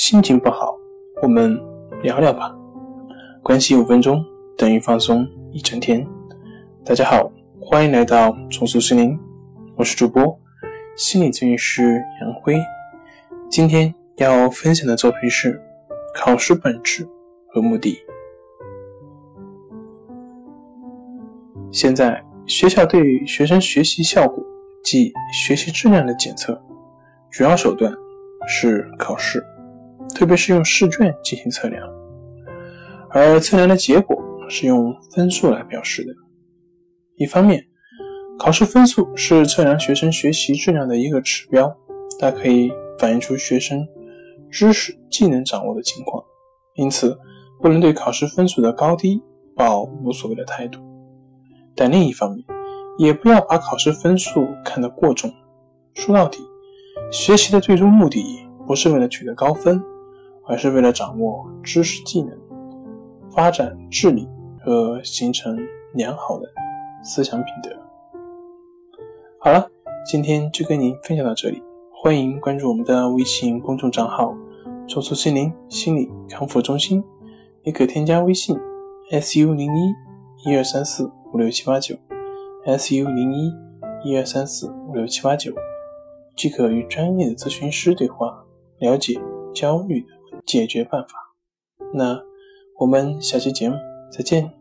心情不好，我们聊聊吧。关系五分钟等于放松一整天。大家好，欢迎来到重塑心灵，我是主播心理咨询师杨辉。今天要分享的作品是考试本质和目的。现在学校对于学生学习效果及学习质量的检测，主要手段是考试，特别是用试卷进行测量，而测量的结果是用分数来表示的。一方面，考试分数是测量学生学习质量的一个指标，它可以反映出学生知识技能掌握的情况，因此不能对考试分数的高低抱无所谓的态度。但另一方面，也不要把考试分数看得过重。说到底，学习的最终目的不是为了取得高分，而是为了掌握知识技能、发展智力和形成良好的思想品德。好了，今天就跟您分享到这里，欢迎关注我们的微信公众账号“重塑心灵心理康复中心”，也可添加微信 “su 零一一二三四”。五六七八九，SU 零一一二三四五六七八九，即可与专业的咨询师对话，了解焦虑的解决办法。那我们下期节目再见。